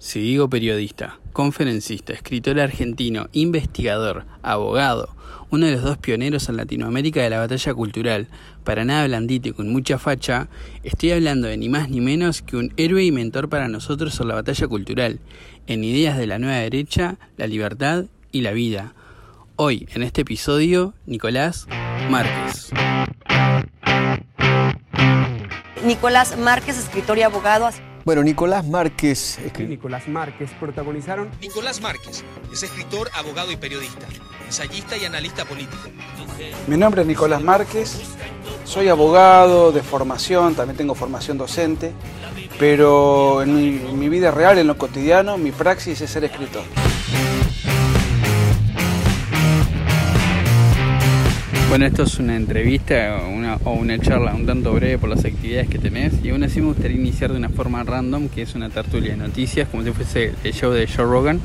Si digo periodista, conferencista, escritor argentino, investigador, abogado, uno de los dos pioneros en Latinoamérica de la batalla cultural, para nada blandito y con mucha facha, estoy hablando de ni más ni menos que un héroe y mentor para nosotros en la batalla cultural, en ideas de la nueva derecha, la libertad y la vida. Hoy, en este episodio, Nicolás Márquez. Nicolás Márquez, escritor y abogado. Bueno, Nicolás Márquez. y Nicolás Márquez protagonizaron. Nicolás Márquez es escritor, abogado y periodista, ensayista y analista político. Mi nombre es Nicolás Márquez, soy abogado de formación, también tengo formación docente, pero en mi, en mi vida real, en lo cotidiano, mi praxis es ser escritor. Bueno, esto es una entrevista una- o una charla un tanto breve por las actividades que tenés y aún así me gustaría iniciar de una forma random, que es una tertulia de noticias, como si fuese el show de Joe Rogan.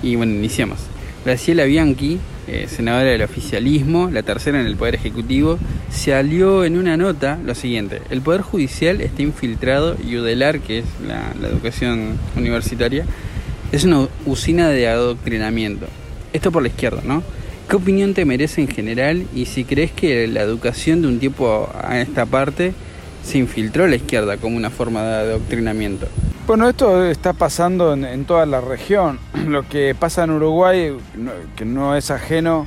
Y bueno, iniciamos. Graciela Bianchi, eh, senadora del oficialismo, la tercera en el Poder Ejecutivo, se alió en una nota lo siguiente. El Poder Judicial está infiltrado y UDELAR, que es la, la educación universitaria, es una usina de adoctrinamiento. Esto por la izquierda, ¿no? ¿Qué opinión te merece en general y si crees que la educación de un tiempo a esta parte se infiltró a la izquierda como una forma de adoctrinamiento? Bueno, esto está pasando en, toda la región. Lo que pasa en Uruguay, que no es ajeno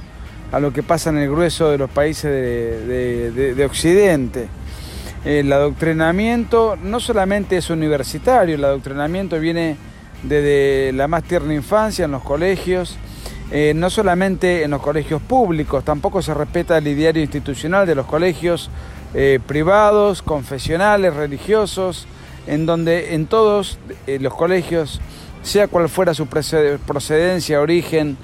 a lo que pasa en el grueso de los países de Occidente. El adoctrinamiento no solamente es universitario, el adoctrinamiento viene desde la más tierna infancia en los colegios, eh, no solamente en los colegios públicos, tampoco se respeta el ideario institucional de los colegios eh, privados, confesionales, religiosos, en donde en todos eh, los colegios, sea cual fuera su proced- procedencia, origen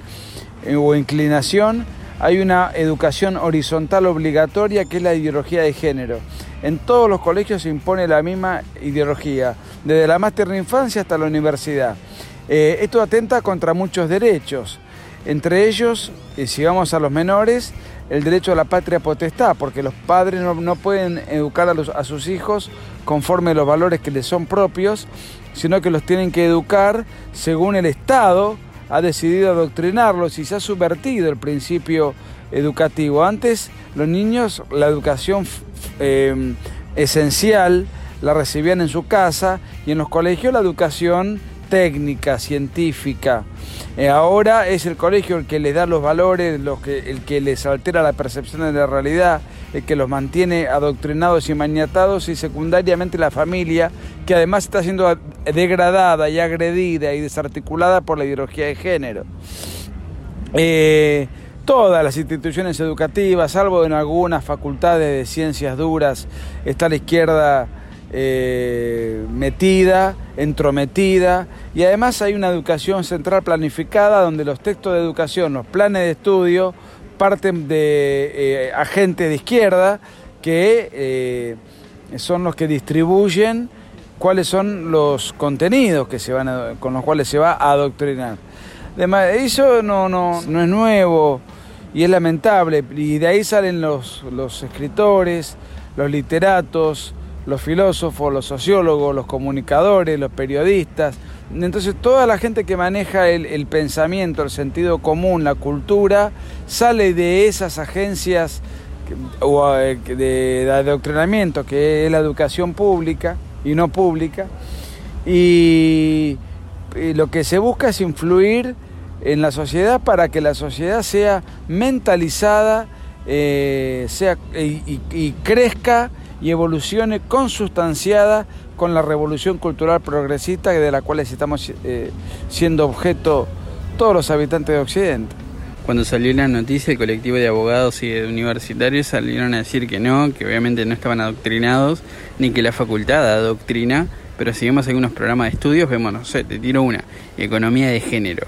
o inclinación, hay una educación horizontal obligatoria que es la ideología de género. En todos los colegios se impone la misma ideología, desde la más tierna infancia hasta la universidad. Esto atenta contra muchos derechos, entre ellos, eh, si vamos a los menores, el derecho a la patria potestad, porque los padres no, pueden educar a, los- a sus hijos conforme a los valores que les son propios, sino que los tienen que educar según el Estado ha decidido adoctrinarlos y se ha subvertido el principio educativo. Antes los niños la educación eh, esencial la recibían en su casa y en los colegios la educación técnica, científica. Eh, ahora es el colegio el que les da los valores, los que, el que les altera la percepción de la realidad, el que los mantiene adoctrinados y maniatados y secundariamente la familia, que además está siendo degradada y agredida y desarticulada por la ideología de género. Eh, todas las instituciones educativas, salvo en algunas facultades de ciencias duras, está la izquierda eh, metida, entrometida, y además hay una educación central planificada donde los textos de educación, los planes de estudio, parten de eh, agentes de izquierda que eh, son los que distribuyen cuáles son los contenidos que se van con los cuales se va a adoctrinar. Además, eso no, no, no es nuevo y es lamentable. Y de ahí salen los, los escritores, los literatos, los filósofos, los sociólogos, los comunicadores, los periodistas. Entonces toda la gente que maneja el, pensamiento, el sentido común, la cultura, sale de esas agencias o, eh, de, adoctrinamiento, que es la educación pública y no pública. Y, lo que se busca es influir en la sociedad para que la sociedad sea mentalizada, eh, sea, y crezca y evolucione consustanciada con la revolución cultural progresista de la cual estamos eh, siendo objeto todos los habitantes de Occidente. Cuando salió la noticia, el colectivo de abogados y de universitarios salieron a decir que no, que obviamente no estaban adoctrinados, ni que la facultad adoctrina, pero si vemos algunos programas de estudios, vemos, no sé, te tiro una, economía de género.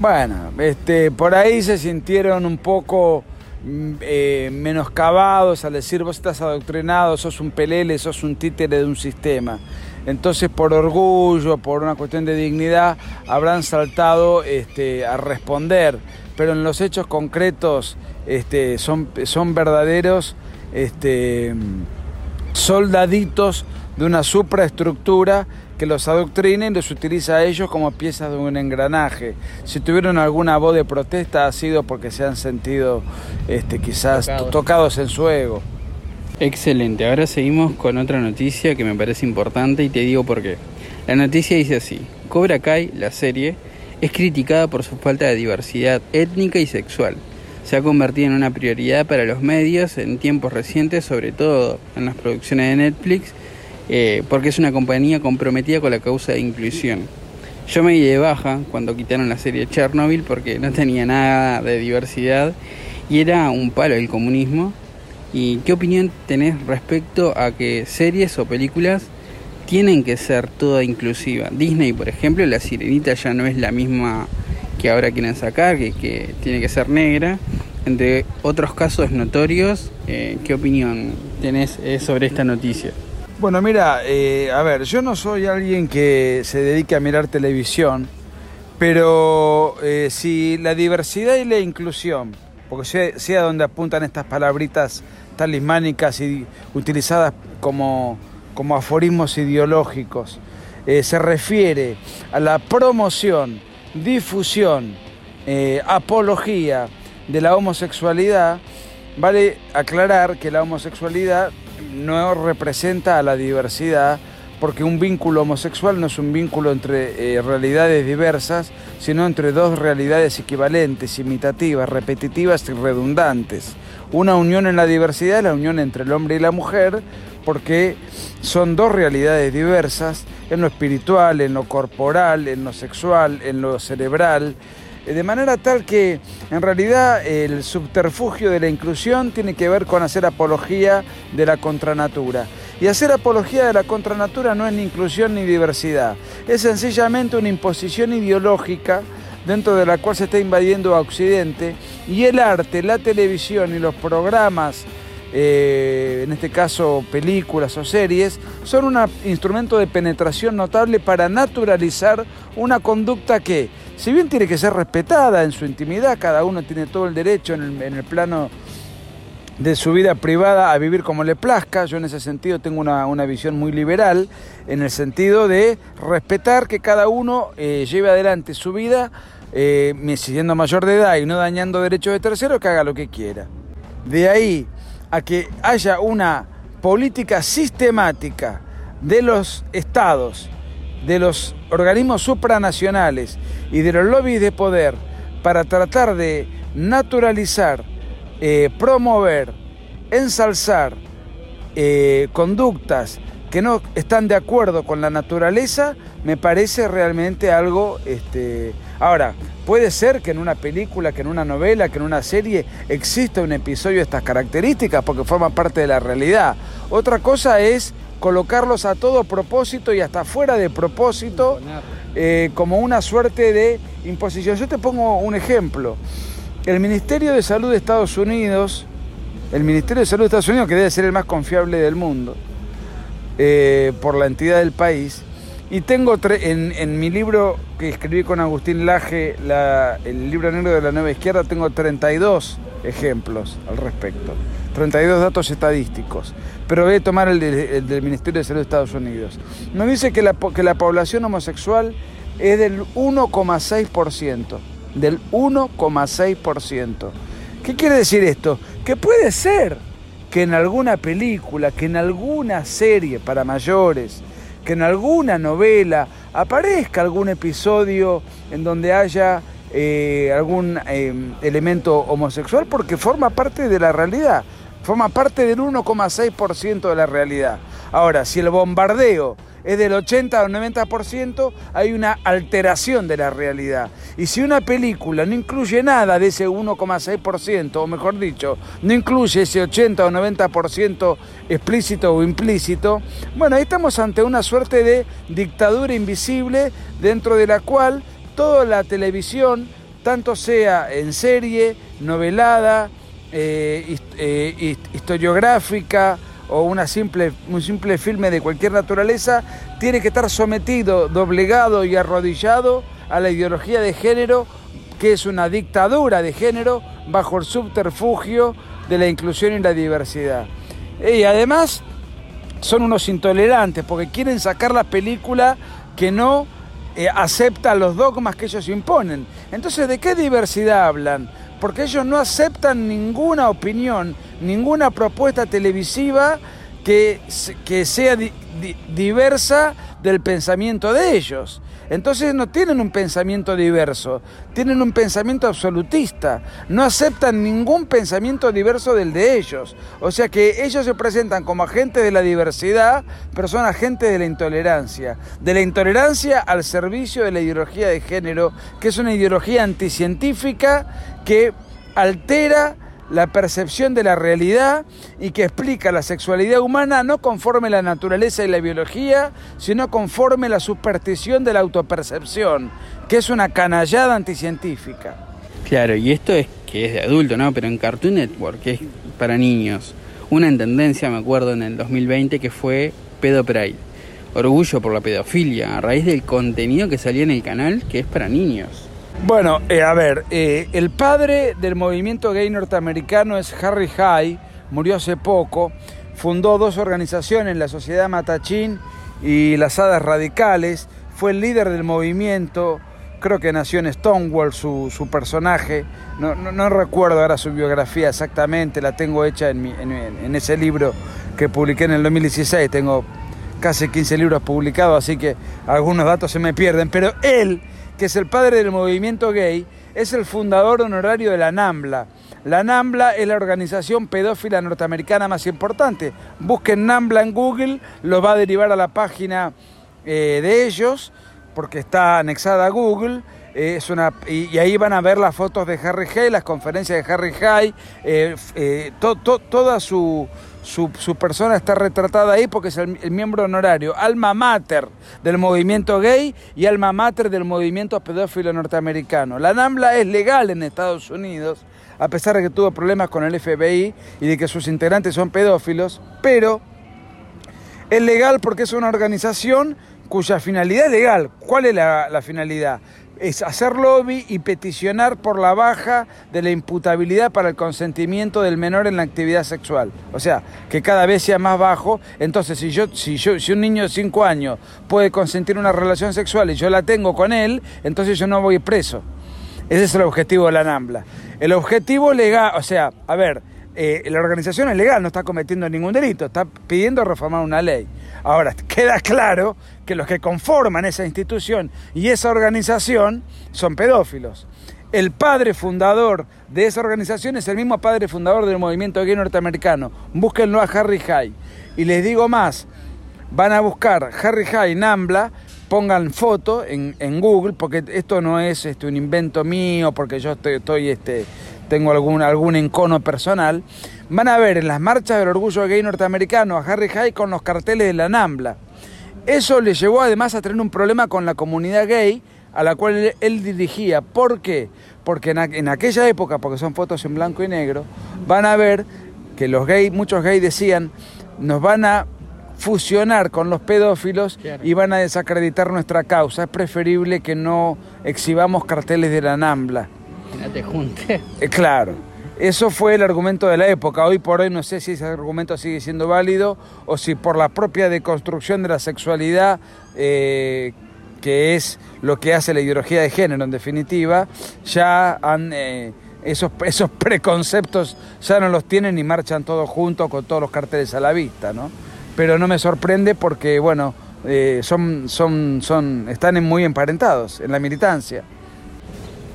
Bueno, este, por ahí se sintieron un poco eh, menoscabados al decir vos estás adoctrinado, sos un pelele, sos un títere de un sistema. Entonces, por orgullo, por una cuestión de dignidad, habrán saltado este, a responder. Pero en los hechos concretos este, son, son verdaderos este, soldaditos de una supraestructura que los adoctrina y los utiliza a ellos como piezas de un engranaje. Si tuvieron alguna voz de protesta ha sido porque se han sentido este, quizás Tocados. tocados en su ego. Excelente, ahora seguimos con otra noticia que me parece importante y te digo por qué. La noticia dice así, Cobra Kai, la serie, es criticada por su falta de diversidad étnica y sexual. Se ha convertido en una prioridad para los medios en tiempos recientes, sobre todo en las producciones de Netflix, eh, porque es una compañía comprometida con la causa de inclusión. Yo me di de baja cuando quitaron la serie Chernobyl porque no tenía nada de diversidad y era un palo el comunismo. ¿Y qué opinión tenés respecto a que series o películas tienen que ser toda inclusiva? Disney, por ejemplo, la sirenita ya no es la misma que ahora quieren sacar, que, tiene que ser negra. Entre otros casos notorios, eh, ¿qué opinión tenés eh, sobre esta noticia? Bueno, mira, eh, a ver, yo no soy alguien que se dedique a mirar televisión, pero eh, si la diversidad y la inclusión, porque sea, sea donde apuntan estas palabritas talismánicas y utilizadas como, como aforismos ideológicos, eh, se refiere a la promoción, difusión, apología de la homosexualidad, vale aclarar que la homosexualidad no representa a la diversidad, porque un vínculo homosexual no es un vínculo entre eh, realidades diversas, sino entre dos realidades equivalentes, imitativas, repetitivas y redundantes. Una unión en la diversidad es la unión entre el hombre y la mujer, porque son dos realidades diversas en lo espiritual, en lo corporal, en lo sexual, en lo cerebral, de manera tal que en realidad el subterfugio de la inclusión tiene que ver con hacer apología de la contranatura. Y hacer apología de la contranatura no es ni inclusión ni diversidad, es sencillamente una imposición ideológica dentro de la cual se está invadiendo a Occidente y el arte, la televisión y los programas eh, en este caso películas o series, son un instrumento de penetración notable para naturalizar una conducta que, si bien tiene que ser respetada en su intimidad, cada uno tiene todo el derecho en el, plano de su vida privada a vivir como le plazca. Yo en ese sentido tengo una, una visión muy liberal, en el sentido de respetar que cada uno eh, lleve adelante su vida, eh, siendo mayor de edad y no dañando derechos de terceros, que haga lo que quiera. De ahí a que haya una política sistemática de los estados, de los organismos supranacionales y de los lobbies de poder para tratar de naturalizar, eh, promover, ensalzar eh, conductas que no están de acuerdo con la naturaleza, me parece realmente algo... Este... Ahora, puede ser que en una película, que en una novela, que en una serie exista un episodio de estas características porque forma parte de la realidad. Otra cosa es colocarlos a todo propósito y hasta fuera de propósito eh, como una suerte de imposición. Yo te pongo un ejemplo. El Ministerio de Salud de Estados Unidos, el Ministerio de Salud de Estados Unidos, que debe ser el más confiable del mundo, eh, por la entidad del país, y tengo en, en, mi libro que escribí con Agustín Laje, la, el libro negro de la nueva izquierda, tengo 32 ejemplos al respecto, 32 datos estadísticos, pero voy a tomar el, de, el del Ministerio de Salud de Estados Unidos. Nos dice que la, que la población homosexual es del 1,6%, del 1,6%. ¿Qué quiere decir esto? Que puede ser que en alguna película, que en alguna serie para mayores, que en alguna novela aparezca algún episodio en donde haya eh, algún eh, elemento homosexual porque forma parte de la realidad, forma parte del 1,6% de la realidad. Ahora, si el bombardeo es del 80 o 90%, hay una alteración de la realidad. Y si una película no incluye nada de ese 1,6%, o mejor dicho, no incluye ese 80 o 90% explícito o implícito, bueno, ahí estamos ante una suerte de dictadura invisible dentro de la cual toda la televisión, tanto sea en serie, novelada, eh, eh, historiográfica, o una simple, un simple filme de cualquier naturaleza, tiene que estar sometido, doblegado y arrodillado a la ideología de género, que es una dictadura de género bajo el subterfugio de la inclusión y la diversidad. Y además, son unos intolerantes porque quieren sacar la película que no eh, acepta los dogmas que ellos imponen. Entonces, ¿de qué diversidad hablan? Porque ellos no aceptan ninguna opinión, ninguna propuesta televisiva que, que sea diversa del pensamiento de ellos. Entonces no tienen un pensamiento diverso, tienen un pensamiento absolutista, no aceptan ningún pensamiento diverso del de ellos. O sea que ellos se presentan como agentes de la diversidad, pero son agentes de la intolerancia. De la intolerancia al servicio de la ideología de género, que es una ideología anticientífica que altera la percepción de la realidad y que explica la sexualidad humana no conforme la naturaleza y la biología, sino conforme la superstición de la autopercepción, que es una canallada anticientífica. Claro, y esto es que es de adulto, ¿no? Pero en Cartoon Network, que es para niños. Una en tendencia, me acuerdo, en el 2020 que fue Pedo Pride. Orgullo por la pedofilia, a raíz del contenido que salía en el canal, que es para niños. Bueno, eh, a ver, eh, el padre del movimiento gay norteamericano es Harry High, murió hace poco, fundó dos organizaciones, la Sociedad Matachín y las Hadas Radicales, fue el líder del movimiento, creo que nació en Stonewall su, su personaje, no, recuerdo ahora su biografía exactamente, la tengo hecha en, en ese libro que publiqué en el 2016, tengo casi 15 libros publicados, así que algunos datos se me pierden, pero él que es el padre del movimiento gay, es el fundador honorario de la NAMBLA. La NAMBLA es la organización pedófila norteamericana más importante. Busquen NAMBLA en Google, lo va a derivar a la página eh, de ellos, porque está anexada a Google. Eh, es una, y, ahí van a ver las fotos de Harry Hay, las conferencias de Harry Hay, eh, toda su, su, persona está retratada ahí porque es el, miembro honorario, alma mater del movimiento gay y alma mater del movimiento pedófilo norteamericano. La NAMBLA es legal en Estados Unidos, a pesar de que tuvo problemas con el FBI y de que sus integrantes son pedófilos, pero es legal porque es una organización cuya finalidad es legal. ¿Cuál es la finalidad? Es hacer lobby y peticionar por la baja de la imputabilidad para el consentimiento del menor en la actividad sexual. O sea, que cada vez sea más bajo. Entonces, si, yo, si, yo, si un niño de 5 años puede consentir una relación sexual y yo la tengo con él, entonces yo no voy preso. Ese es el objetivo de la NAMBLA. El objetivo legal, o sea, a ver, eh, la organización es legal, no está cometiendo ningún delito, está pidiendo reformar una ley. Ahora, queda claro que los que conforman esa institución y esa organización son pedófilos. El padre fundador de esa organización es el mismo padre fundador del movimiento gay norteamericano. Búsquenlo a Harry High. Y les digo más, van a buscar Harry High Nambla, pongan foto en, Google, porque esto no es este, un invento mío, porque yo estoy, estoy este, tengo algún, algún encono personal, van a ver en las marchas del orgullo gay norteamericano a Harry Hay con los carteles de la NAMBLA. Eso le llevó además a tener un problema con la comunidad gay a la cual él, dirigía. ¿Por qué? Porque en, aquella época, porque son fotos en blanco y negro, van a ver que los gays, muchos gays decían, nos van a fusionar con los pedófilos y van a desacreditar nuestra causa. Es preferible que no exhibamos carteles de la NAMBLA. Te junte. Eh, claro. Eso fue el argumento de la época. Hoy por hoy no sé si ese argumento sigue siendo válido o si por la propia deconstrucción de la sexualidad, eh, que es lo que hace la ideología de género en definitiva, ya. Eh, esos, esos preconceptos ya no los tienen y marchan todos juntos con todos los carteles a la vista, ¿no? Pero no me sorprende porque, bueno, son, son, son, están muy emparentados en la militancia.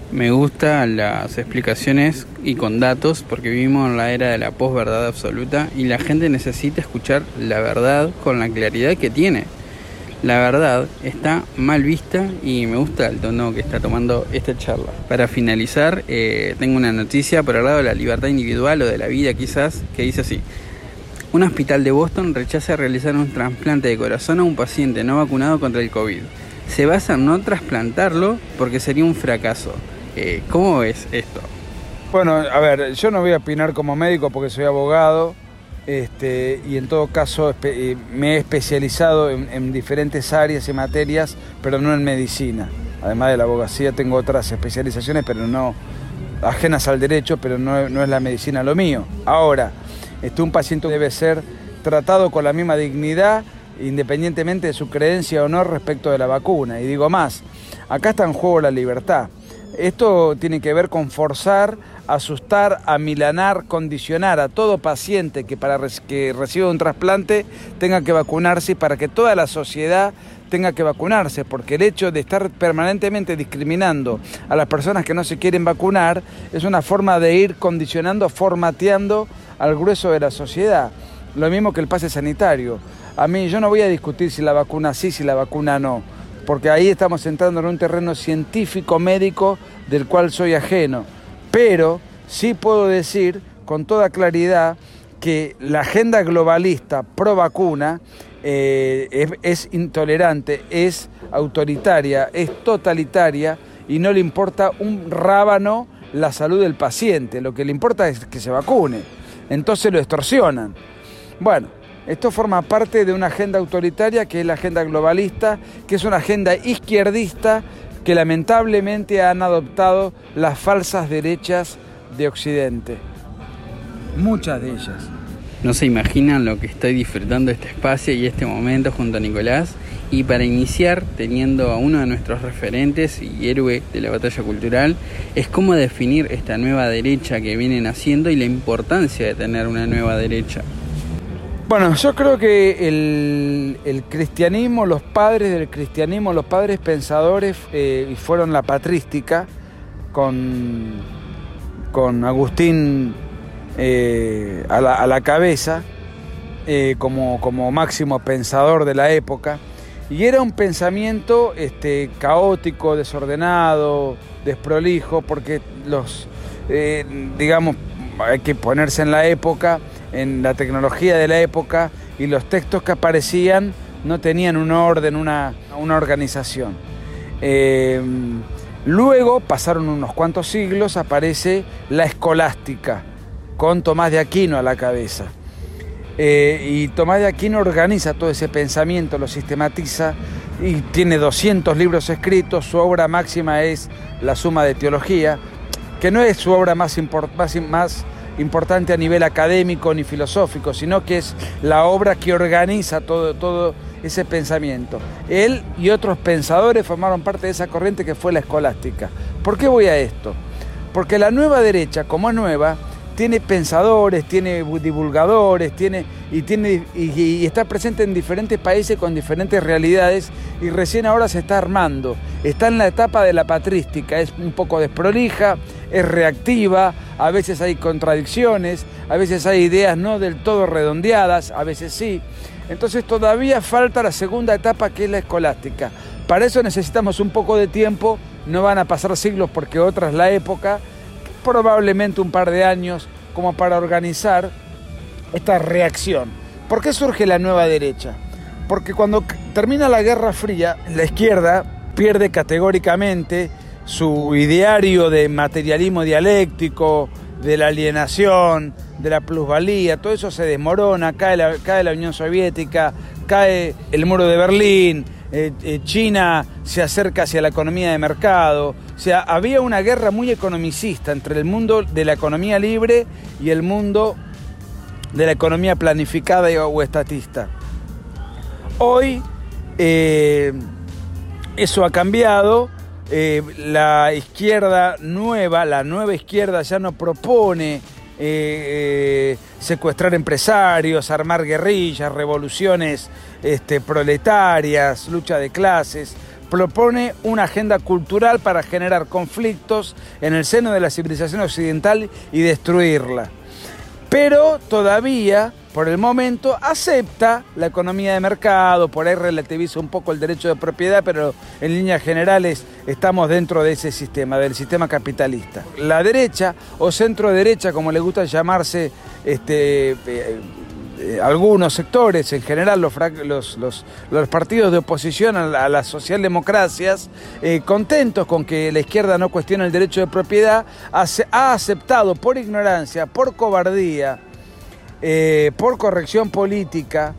Me gustan las explicaciones y con datos porque vivimos en la era de la posverdad absoluta y la gente necesita escuchar la verdad con la claridad que tiene. La verdad está mal vista y me gusta el tono que está tomando esta charla. Para finalizar, eh, tengo una noticia por el lado de la libertad individual o de la vida quizás, que dice así. Un hospital de Boston rechaza realizar un trasplante de corazón a un paciente no vacunado contra el COVID. Se basa en no trasplantarlo porque sería un fracaso. ¿Cómo ves esto? Bueno, a ver, yo no voy a opinar como médico porque soy abogado este, y en todo caso eh, me he especializado en, diferentes áreas y materias, pero no en medicina. Además de la abogacía tengo otras especializaciones, pero no ajenas al derecho, pero no, no es la medicina lo mío. Ahora, este, un paciente debe ser tratado con la misma dignidad, independientemente de su creencia o no respecto de la vacuna. Y digo más, acá está en juego la libertad. Esto tiene que ver con forzar, asustar, amilanar, condicionar a todo paciente que para que reciba un trasplante tenga que vacunarse y para que toda la sociedad tenga que vacunarse, porque el hecho de estar permanentemente discriminando a las personas que no se quieren vacunar es una forma de ir condicionando, formateando al grueso de la sociedad. Lo mismo que el pase sanitario. A mí yo no voy a discutir si la vacuna sí, si la vacuna no, porque ahí estamos entrando en un terreno científico, médico, del cual soy ajeno. Pero sí puedo decir con toda claridad que la agenda globalista pro vacuna eh, es, intolerante, es autoritaria, es totalitaria y no le importa un rábano la salud del paciente, lo que le importa es que se vacune. Entonces lo extorsionan. Bueno, esto forma parte de una agenda autoritaria que es la agenda globalista, que es una agenda izquierdista que lamentablemente han adoptado las falsas derechas de Occidente. Muchas de ellas. No se imaginan lo que estoy disfrutando este espacio y este momento junto a Nicolás. Y para iniciar, teniendo a uno de nuestros referentes y héroe de la batalla cultural, es cómo definir esta nueva derecha que vienen haciendo y la importancia de tener una nueva derecha. Bueno, yo creo que el, cristianismo, los padres del cristianismo, los padres pensadores eh, fueron la patrística con, con Agustín eh, a, la, cabeza eh, como, como, máximo pensador de la época. Y era un pensamiento este, caótico, desordenado, desprolijo, porque los, eh, digamos, hay que ponerse en la época, en la tecnología de la época, y los textos que aparecían no tenían un orden, una, organización. luego, pasaron unos cuantos siglos, aparece la escolástica, con Tomás de Aquino a la cabeza. Eh, y Tomás de Aquino organiza todo ese pensamiento, lo sistematiza y tiene 200 libros escritos. Su obra máxima es La Suma de Teología, que no es su obra más, más importante a nivel académico ni filosófico, sino que es la obra que organiza todo, todo ese pensamiento. Él y otros pensadores formaron parte de esa corriente que fue la escolástica. ¿Por qué voy a esto? Porque la nueva derecha, como es nueva, tiene pensadores, tiene divulgadores, tiene y tiene y, está presente en diferentes países con diferentes realidades y recién ahora se está armando. Está en la etapa de la patrística, es un poco desprolija, es reactiva, a veces hay contradicciones, a veces hay ideas no del todo redondeadas, a veces sí. Entonces todavía falta la segunda etapa que es la escolástica. Para eso necesitamos un poco de tiempo, no van a pasar siglos porque otra es la época probablemente un par de años como para organizar esta reacción. ¿Por qué surge la nueva derecha? Porque cuando termina la Guerra Fría, la izquierda pierde categóricamente su ideario de materialismo dialéctico, de la alienación, de la plusvalía, todo eso se desmorona, cae la, cae la Unión Soviética, cae el muro de Berlín, eh, eh, China se acerca hacia la economía de mercado. O sea, había una guerra muy economicista entre el mundo de la economía libre y el mundo de la economía planificada o estatista. Hoy eh, eso ha cambiado. La izquierda nueva, la nueva izquierda ya no propone eh, secuestrar empresarios, armar guerrillas, revoluciones este, proletarias, lucha de clases. Propone una agenda cultural para generar conflictos en el seno de la civilización occidental y destruirla. Pero todavía por el momento acepta la economía de mercado, por ahí relativiza un poco el derecho de propiedad, pero en líneas generales estamos dentro de ese sistema, del sistema capitalista. La derecha o centro derecha, como le gusta llamarse este, eh, eh, algunos sectores, en general los, los, partidos de oposición a, las socialdemocracias, eh, contentos con que la izquierda no cuestione el derecho de propiedad, ha aceptado por ignorancia, por cobardía, eh, por corrección política,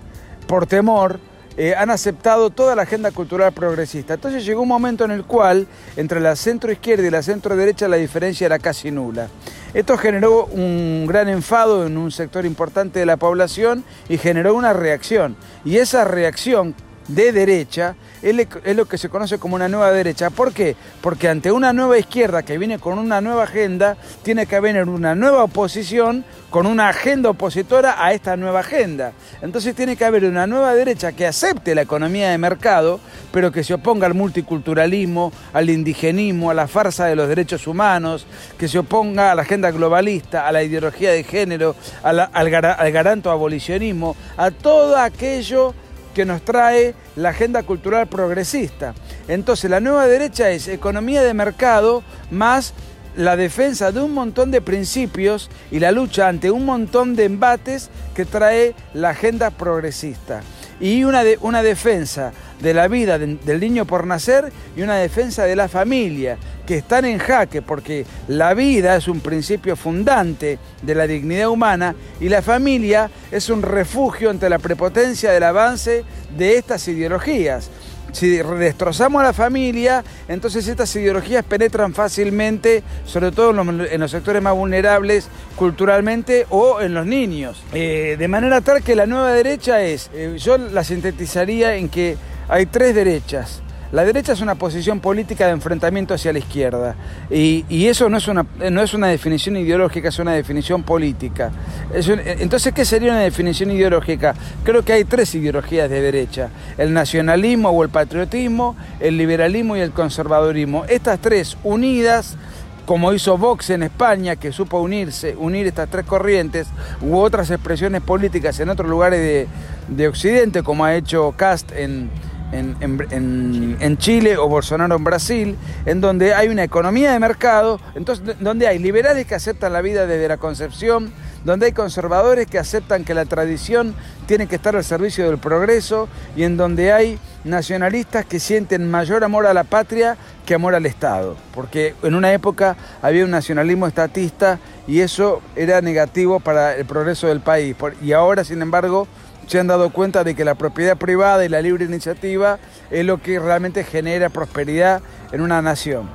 por temor, eh, han aceptado toda la agenda cultural progresista. Entonces llegó un momento en el cual entre la centro izquierda y la centro derecha la diferencia era casi nula. Esto generó un gran enfado en un sector importante de la población y generó una reacción. Y esa reacción de derecha es lo que se conoce como una nueva derecha. ¿Por qué? Porque ante una nueva izquierda que viene con una nueva agenda, tiene que haber una nueva oposición con una agenda opositora a esta nueva agenda. Entonces tiene que haber una nueva derecha que acepte la economía de mercado, pero que se oponga al multiculturalismo, al indigenismo, a la farsa de los derechos humanos, que se oponga a la agenda globalista, a la ideología de género, al, al garanto abolicionismo, a todo aquello que nos trae la agenda cultural progresista. Entonces la nueva derecha es economía de mercado más la defensa de un montón de principios y la lucha ante un montón de embates que trae la agenda progresista. Y una, de, una defensa de la vida del niño por nacer y una defensa de la familia, que están en jaque porque la vida es un principio fundante de la dignidad humana y la familia es un refugio ante la prepotencia del avance de estas ideologías. Si destrozamos a la familia, entonces estas ideologías penetran fácilmente, sobre todo en los, sectores más vulnerables culturalmente o en los niños. Eh, de manera tal que la nueva derecha es, eh, yo la sintetizaría en que hay tres derechas. La derecha es una posición política de enfrentamiento hacia la izquierda y, eso no es, una, no es una definición ideológica, es una definición política. entonces, ¿qué sería una definición ideológica? Creo que hay tres ideologías de derecha, el nacionalismo o el patriotismo, el liberalismo y el conservadurismo. Estas tres unidas como hizo Vox en España, que supo unirse, unir estas tres corrientes, u otras expresiones políticas en otros lugares de, de Occidente, como ha hecho Cast en, en, Chile o Bolsonaro en Brasil, en donde hay una economía de mercado, entonces donde hay liberales que aceptan la vida desde la concepción, donde hay conservadores que aceptan que la tradición tiene que estar al servicio del progreso y en donde hay nacionalistas que sienten mayor amor a la patria que amor al Estado, porque en una época había un nacionalismo estatista y eso era negativo para el progreso del país. Y ahora, sin embargo, se han dado cuenta de que la propiedad privada y la libre iniciativa es lo que realmente genera prosperidad en una nación.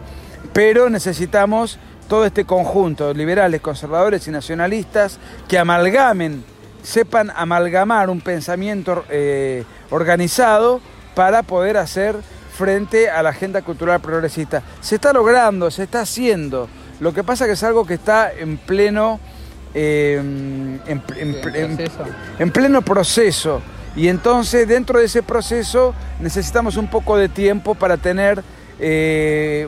Pero necesitamos todo este conjunto, de liberales, conservadores y nacionalistas, que amalgamen, sepan amalgamar un pensamiento eh, organizado para poder hacer frente a la agenda cultural progresista. Se está logrando, se está haciendo. Lo que pasa es que es algo que está en pleno Em, en, pleno proceso. Y entonces dentro de ese proceso necesitamos un poco de tiempo para tener eh,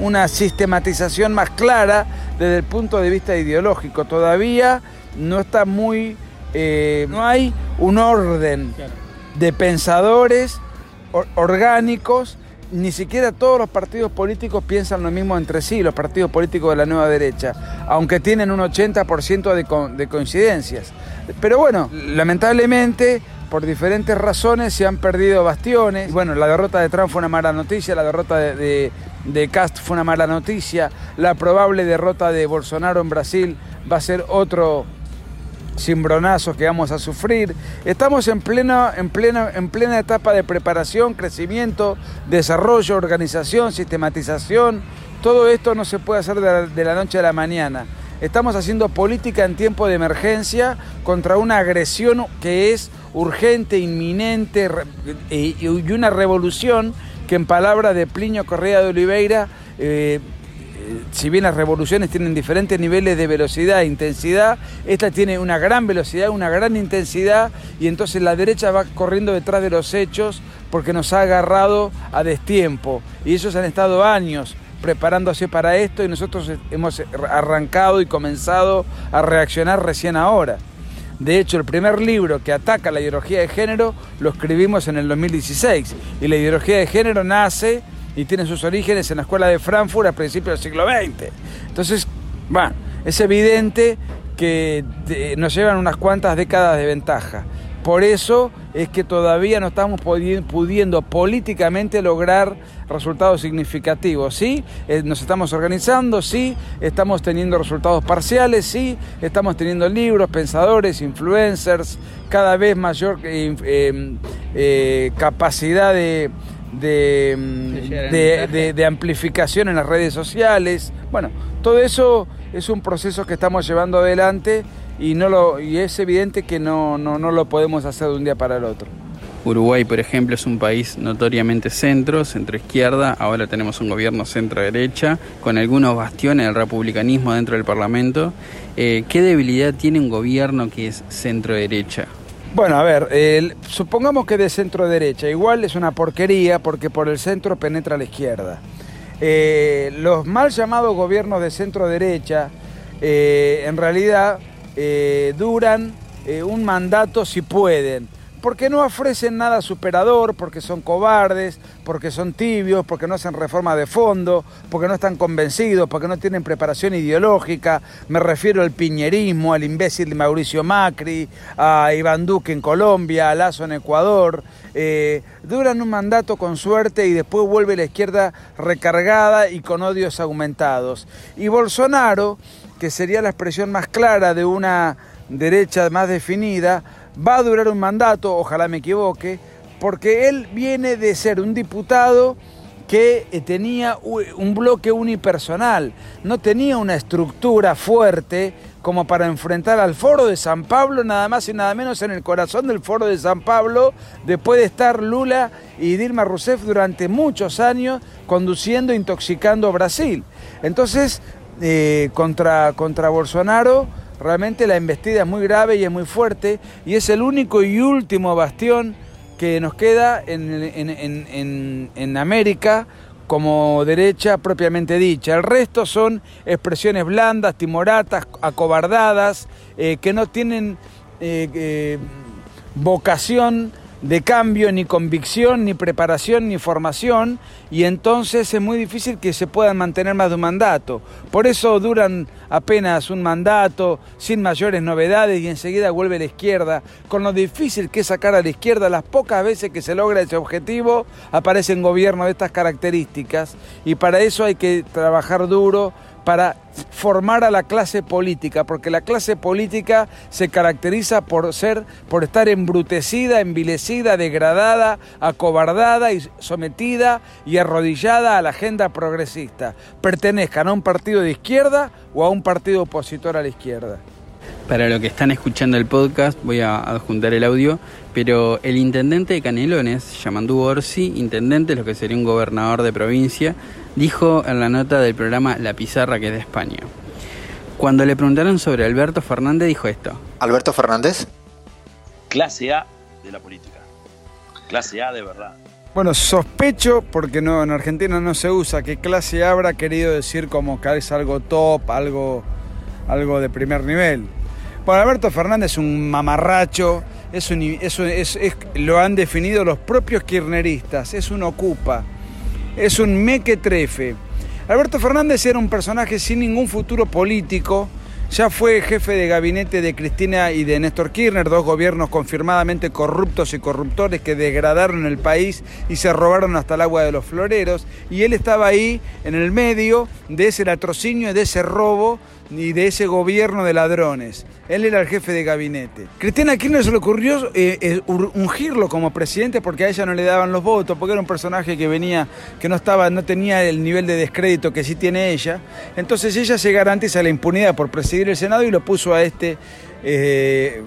una sistematización más clara desde el punto de vista ideológico. Todavía no está muy, eh, no hay un orden de pensadores orgánicos ni siquiera todos los partidos políticos piensan lo mismo entre sí, los partidos políticos de la nueva derecha, aunque tienen un 80% de, de coincidencias. Pero bueno, lamentablemente por diferentes razones se han perdido bastiones. Bueno, la derrota de Trump fue una mala noticia, la derrota de, de, Cast fue una mala noticia, la probable derrota de Bolsonaro en Brasil va a ser otro cimbronazos que vamos a sufrir. Estamos en plena, en, plena, en plena etapa de preparación, crecimiento, desarrollo, organización, sistematización. Todo esto no se puede hacer de la, noche a la mañana. Estamos haciendo política en tiempo de emergencia contra una agresión que es urgente, inminente y una revolución que en palabras de Plinio Correa de Oliveira eh, si bien las revoluciones tienen diferentes niveles de velocidad e intensidad, esta tiene una gran velocidad, una gran intensidad y entonces la derecha va corriendo detrás de los hechos porque nos ha agarrado a destiempo y ellos han estado años preparándose para esto y nosotros hemos arrancado y comenzado a reaccionar recién ahora. De hecho, el primer libro que ataca la ideología de género lo escribimos en el 2016 y la ideología de género nace y tiene sus orígenes en la escuela de Frankfurt a principios del siglo XX. Entonces, bueno, es evidente que nos llevan unas cuantas décadas de ventaja. Por eso es que todavía no estamos pudiendo políticamente lograr resultados significativos. Sí, eh, nos estamos organizando, sí, estamos teniendo resultados parciales, sí, estamos teniendo libros, pensadores, influencers, cada vez mayor eh, eh, capacidad de, de, de, amplificación en las redes sociales. Bueno, todo eso es un proceso que estamos llevando adelante y, no lo, y es evidente que no, no, no lo podemos hacer de un día para el otro. Uruguay, por ejemplo, es un país notoriamente centro, centro-izquierda. Ahora tenemos un gobierno centro-derecha, con algunos bastiones del republicanismo dentro del Parlamento. Eh, ¿Qué debilidad tiene un gobierno que es centro-derecha? Bueno, a ver, supongamos que de centro-derecha, igual es una porquería porque por el centro penetra la izquierda. Eh, los mal llamados gobiernos de centro-derecha, eh, en realidad eh, duran eh, un mandato si pueden, porque no ofrecen nada superador, porque son cobardes, porque son tibios, porque no hacen reforma de fondo, porque no están convencidos, porque no tienen preparación ideológica. Me refiero al piñerismo, al imbécil de Mauricio Macri, a Iván Duque en Colombia, a Lazo en Ecuador. Eh, duran un mandato con suerte y después vuelve la izquierda recargada y con odios aumentados. Y Bolsonaro que sería la expresión más clara de una derecha más definida, va a durar un mandato, ojalá me equivoque, porque él viene de ser un diputado que eh, tenía un bloque unipersonal, no tenía una estructura fuerte como para enfrentar al foro de San Pablo, nada más y nada menos en el corazón del foro de San Pablo, después de estar Lula y Dilma Rousseff durante muchos años conduciendo, intoxicando a Brasil. Entonces, eh, contra, contra Bolsonaro, realmente la embestida es muy grave y es muy fuerte y es el único y último bastión que nos queda en, en, América como derecha propiamente dicha. El resto son expresiones blandas, timoratas, acobardadas, eh, que no tienen eh, vocación de cambio, ni convicción, ni preparación, ni formación, y entonces es muy difícil que se puedan mantener más de un mandato. Por eso duran apenas un mandato, sin mayores novedades, y enseguida vuelve la izquierda. Con lo difícil que es sacar a la izquierda, las pocas veces que se logra ese objetivo, aparecen gobiernos de estas características, y para eso hay que trabajar duro para formar a la clase política, porque la clase política se caracteriza por ser, por estar embrutecida, envilecida, degradada, acobardada y sometida y arrodillada a la agenda progresista, pertenezcan a un partido de izquierda o a un partido opositor a la izquierda. Para lo que están escuchando el podcast, voy a adjuntar el audio, pero el intendente de Canelones, Yamandú Orsi, intendente, lo que sería un gobernador de provincia, dijo en la nota del programa La Pizarra, que es de España. Cuando le preguntaron sobre Alberto Fernández, dijo esto. ¿Alberto Fernández? Clase A de la política. Clase A de verdad. Bueno, sospecho, porque no, en Argentina no se usa, que clase A habrá querido decir como que es algo top, algo, algo de primer nivel. Bueno, Alberto Fernández es un mamarracho, es es, lo han definido los propios kirchneristas, es un ocupa, es un mequetrefe. Alberto Fernández era un personaje sin ningún futuro político, ya fue jefe de gabinete de Cristina y de Néstor Kirchner, dos gobiernos confirmadamente corruptos y corruptores que degradaron el país y se robaron hasta el agua de los floreros. Y él estaba ahí en el medio de ese latrocinio, de ese robo y de ese gobierno de ladrones. Él era el jefe de gabinete. Cristina Kirchner se le ocurrió eh, eh, ungirlo como presidente porque a ella no le daban los votos, porque era un personaje que venía, que no estaba, no tenía el nivel de descrédito que sí tiene ella. Entonces ella se garantiza la impunidad por presidir el Senado y lo puso a este eh,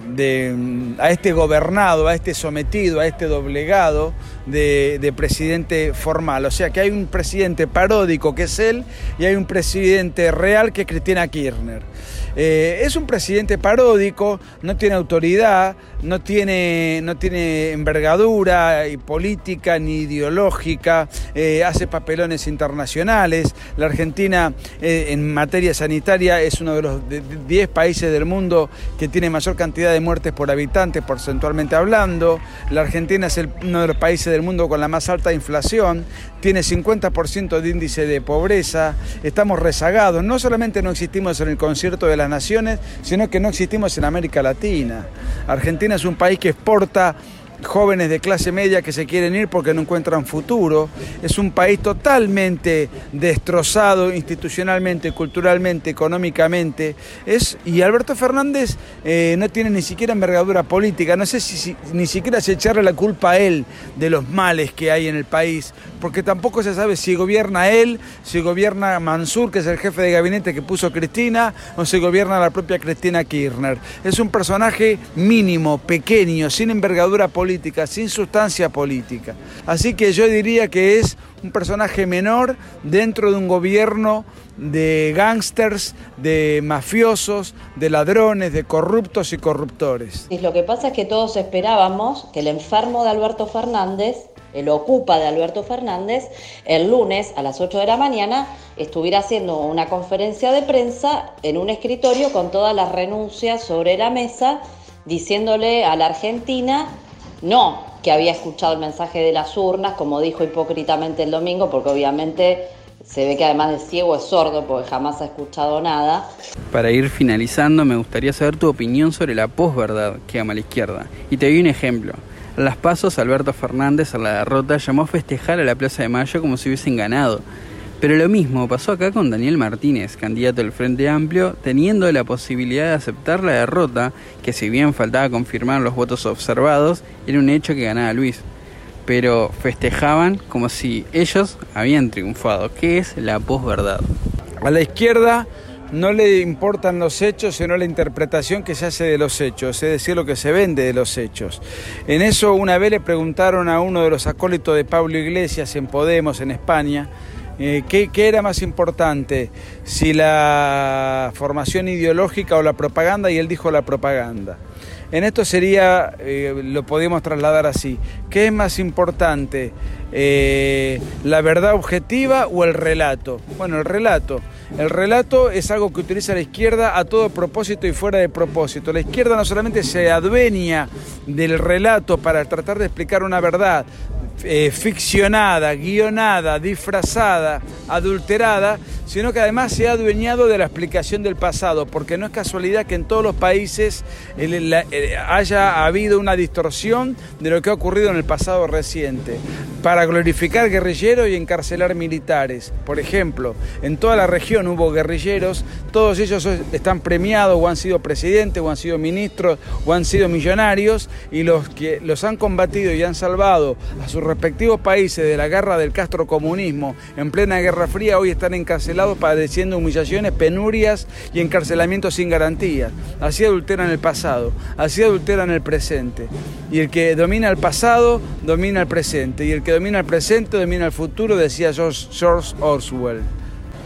a este gobernado, a este sometido, a este doblegado de, de, presidente formal. O sea que hay un presidente paródico que es él y hay un presidente real que es Cristina Kirchner. Eh, es un presidente paródico, no tiene autoridad, no tiene, no tiene envergadura y política ni ideológica, eh, hace papelones internacionales. La Argentina eh, en materia sanitaria es uno de los 10 países del mundo que tiene mayor cantidad de muertes por habitante, porcentualmente hablando. La Argentina es uno de los países del mundo con la más alta inflación, tiene 50% de índice de pobreza, estamos rezagados. No solamente no existimos en el concierto de naciones, sino que no existimos en América Latina. Argentina es un país que exporta jóvenes de clase media que se quieren ir porque no encuentran futuro. Es un país totalmente destrozado institucionalmente, culturalmente, económicamente. Es, y Alberto Fernández eh, no tiene ni siquiera envergadura política. No sé si, ni siquiera se echarle la culpa a él de los males que hay en el país, porque tampoco se sabe si gobierna él, si gobierna Mansur, que es el jefe de gabinete que puso Cristina, o si gobierna la propia Cristina Kirchner. Es un personaje mínimo, pequeño, sin envergadura política sin sustancia política. Así que yo diría que es un personaje menor dentro de un gobierno de gángsters, de mafiosos, de ladrones, de corruptos y corruptores. Y lo que pasa es que todos esperábamos que el enfermo de Alberto Fernández, el ocupa de Alberto Fernández, el lunes a las 8 de la mañana estuviera haciendo una conferencia de prensa en un escritorio con todas las renuncias sobre la mesa, diciéndole a la Argentina no que había escuchado el mensaje de las urnas, como dijo hipócritamente el domingo, porque obviamente se ve que además de ciego es sordo, porque jamás ha escuchado nada. Para ir finalizando, me gustaría saber tu opinión sobre la posverdad que ama la izquierda. Y te doy un ejemplo. A las pasos, Alberto Fernández a la derrota llamó a festejar a la Plaza de Mayo como si hubiesen ganado. Pero lo mismo pasó acá con Daniel Martínez, candidato del Frente Amplio, teniendo la posibilidad de aceptar la derrota, que si bien faltaba confirmar los votos observados, era un hecho que ganaba Luis. Pero festejaban como si ellos habían triunfado, que es la posverdad. A la izquierda no le importan los hechos, sino la interpretación que se hace de los hechos, es decir, lo que se vende de los hechos. En eso una vez le preguntaron a uno de los acólitos de Pablo Iglesias en Podemos, en España, eh, ¿qué, era más importante? Si la formación ideológica o la propaganda, y él dijo la propaganda. En esto sería, eh, lo podemos trasladar así, ¿qué es más importante? Eh, ¿La verdad objetiva o el relato? Bueno, el relato. El relato es algo que utiliza la izquierda a todo propósito y fuera de propósito. La izquierda no solamente se adueña del relato para tratar de explicar una verdad, eh, ficcionada, guionada, disfrazada, adulterada, sino que además se ha adueñado de la explicación del pasado, porque no es casualidad que en todos los países eh, haya habido una distorsión de lo que ha ocurrido en el pasado reciente, para glorificar guerrilleros y encarcelar militares. Por ejemplo, en toda la región hubo guerrilleros, todos ellos están premiados o han sido presidentes o han sido ministros o han sido millonarios y los que los han combatido y han salvado a sus respectivos países de la guerra del castrocomunismo en plena Guerra Fría hoy están encarcelados padeciendo humillaciones, penurias y encarcelamientos sin garantía. Así adulteran el pasado, así adulteran el presente. Y el que domina el pasado, domina el presente. Y el que domina el presente, domina el futuro, decía George Orwell.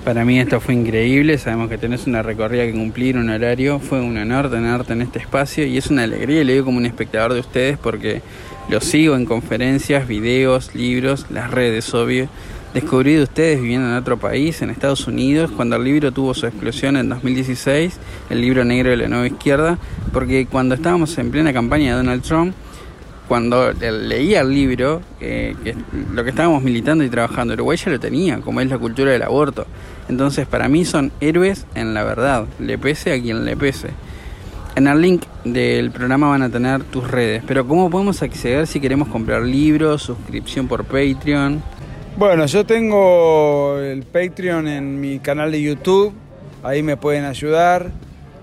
Para mí esto fue increíble, sabemos que tenés una recorrida que cumplir, un horario, fue un honor tenerte en este espacio y es una alegría, le digo como un espectador de ustedes porque lo sigo en conferencias, videos, libros, las redes, obvio. Descubrí de ustedes viviendo en otro país, en Estados Unidos, cuando el libro tuvo su explosión en 2016, el libro negro de la nueva izquierda, porque cuando estábamos en plena campaña de Donald Trump, cuando leía el libro, eh, que lo que estábamos militando y trabajando, Uruguay ya lo tenía, como es la cultura del aborto. Entonces, para mí son héroes en la verdad, le pese a quien le pese. En el link del programa van a tener tus redes, pero ¿cómo podemos acceder si queremos comprar libros, suscripción por Patreon? Bueno, yo tengo el Patreon en mi canal de YouTube, ahí me pueden ayudar.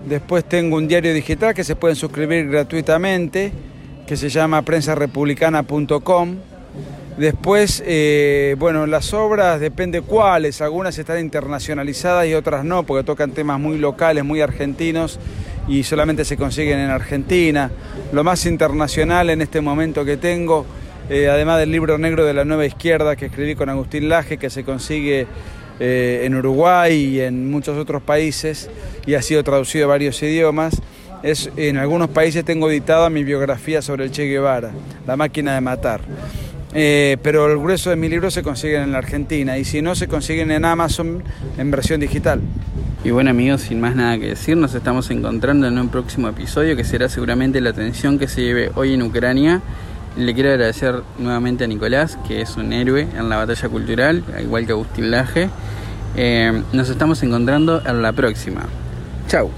Después tengo un diario digital que se pueden suscribir gratuitamente, que se llama prensarepublicana.com. Después, eh, bueno, las obras depende cuáles, algunas están internacionalizadas y otras no, porque tocan temas muy locales, muy argentinos y solamente se consiguen en Argentina. Lo más internacional en este momento que tengo, eh, además del libro negro de la nueva izquierda que escribí con Agustín Laje, que se consigue eh, en Uruguay y en muchos otros países y ha sido traducido a varios idiomas. Es, en algunos países tengo editada mi biografía sobre Che Guevara, La máquina de matar. Eh, pero el grueso de mis libros se consiguen en la Argentina y si no se consiguen en Amazon en versión digital. Y bueno amigos, sin más nada que decir, nos estamos encontrando en un próximo episodio que será seguramente la atención que se lleve hoy en Ucrania. Le quiero agradecer nuevamente a Nicolás, que es un héroe en la batalla cultural, igual que Agustín Laje. Eh, nos estamos encontrando en la próxima. Chao.